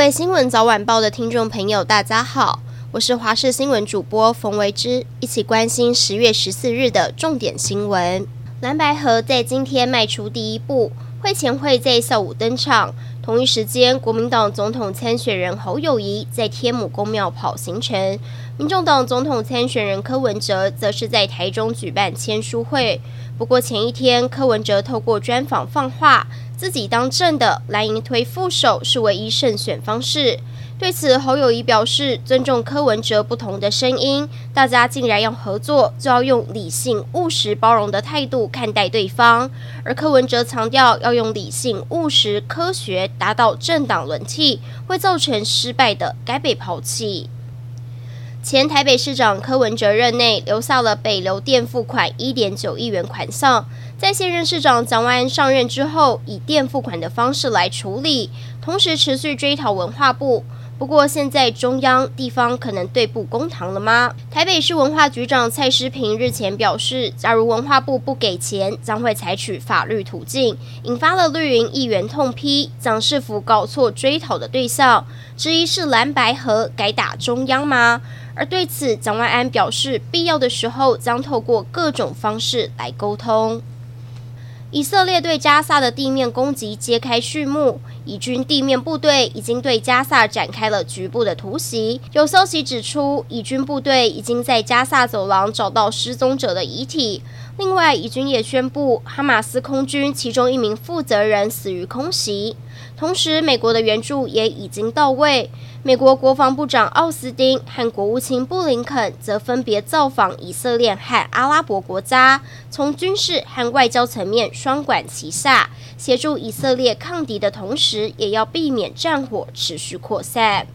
各位新闻早晚报的听众朋友，大家好，我是华视新闻主播冯维之，一起关心十月十四日的重点新闻。蓝白河在今天迈出第一步，会前会在下午登场。同一时间，国民党总统参选人侯友谊在天母宫庙跑行程，民众党总统参选人柯文哲则是在台中举办签书会。不过前一天，柯文哲透过专访放话，自己当政的蓝营推副手是唯一胜选方式。对此，侯友宜表示尊重柯文哲不同的声音，大家既然要合作，就要用理性、务实、包容的态度看待对方。而柯文哲强调要用理性、务实、科学达到政党轮替，会造成失败的该被抛弃。前台北市长柯文哲任内留下了北流垫付款一点九亿元款项，在现任市长蒋万安上任之后，以垫付款的方式来处理，同时持续追讨文化部。不过，现在中央地方可能对簿公堂了吗？台北市文化局长蔡诗平日前表示，假如文化部不给钱，将会采取法律途径，引发了绿营议员痛批，蒋市府搞错追讨的对象，质疑是蓝白合改打中央吗？而对此，蒋万安表示，必要的时候将透过各种方式来沟通。以色列对加萨的地面攻击揭开序幕，以军地面部队已经对加萨展开了局部的突袭。有消息指出，以军部队已经在加萨走廊找到失踪者的遗体。另外，以军也宣布，哈马斯空军其中一名负责人死于空袭。同时，美国的援助也已经到位。美国国防部长奥斯汀和国务卿布林肯则分别造访以色列和阿拉伯国家，从军事和外交层面双管齐下，协助以色列抗敌的同时，也要避免战火持续扩散。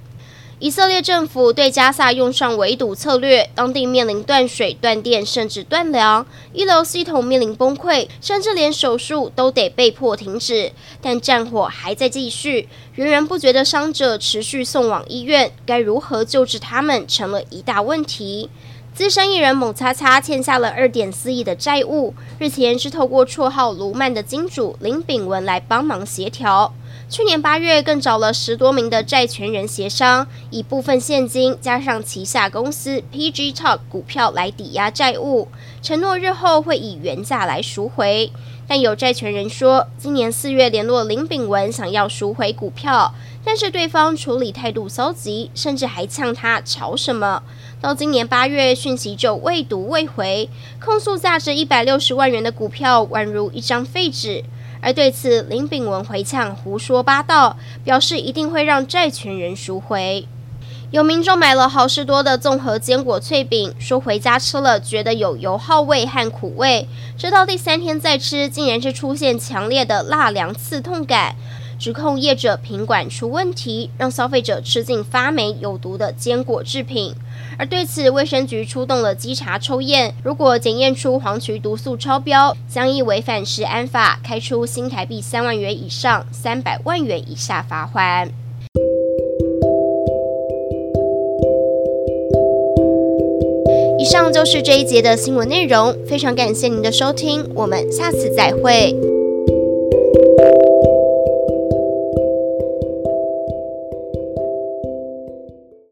以色列政府对加萨用上围堵策略，当地面临断水、断电，甚至断粮，医疗系统面临崩溃，甚至连手术都得被迫停止。但战火还在继续，源源不绝的伤者持续送往医院，该如何救治他们成了一大问题。资深艺人猛擦擦欠下了二点四亿的债务，日前是透过绰号卢曼的金主林炳文来帮忙协调。去年八月，更找了十多名的债权人协商，以部分现金加上旗下公司 PG Talk 股票来抵押债务，承诺日后会以原价来赎回。但有债权人说，今年四月联络林炳文，想要赎回股票，但是对方处理态度消极，甚至还呛他吵什么。到今年八月，讯息就未读未回，控诉价值一百六十万元的股票宛如一张废纸。而对此，林炳文回呛胡说八道，表示一定会让债权人赎回。有民众买了好事多的综合坚果脆饼，说回家吃了觉得有油耗味和苦味，直到第三天再吃，竟然是出现强烈的辣凉刺痛感。指控业者品管出问题，让消费者吃进发霉有毒的坚果制品。而对此，卫生局出动了稽查抽验，如果检验出黄曲毒素超标，将依违反食安法，开出新台币三万元以上三百万元以下罚锾。以上就是这一节的新闻内容，非常感谢您的收听，我们下次再会。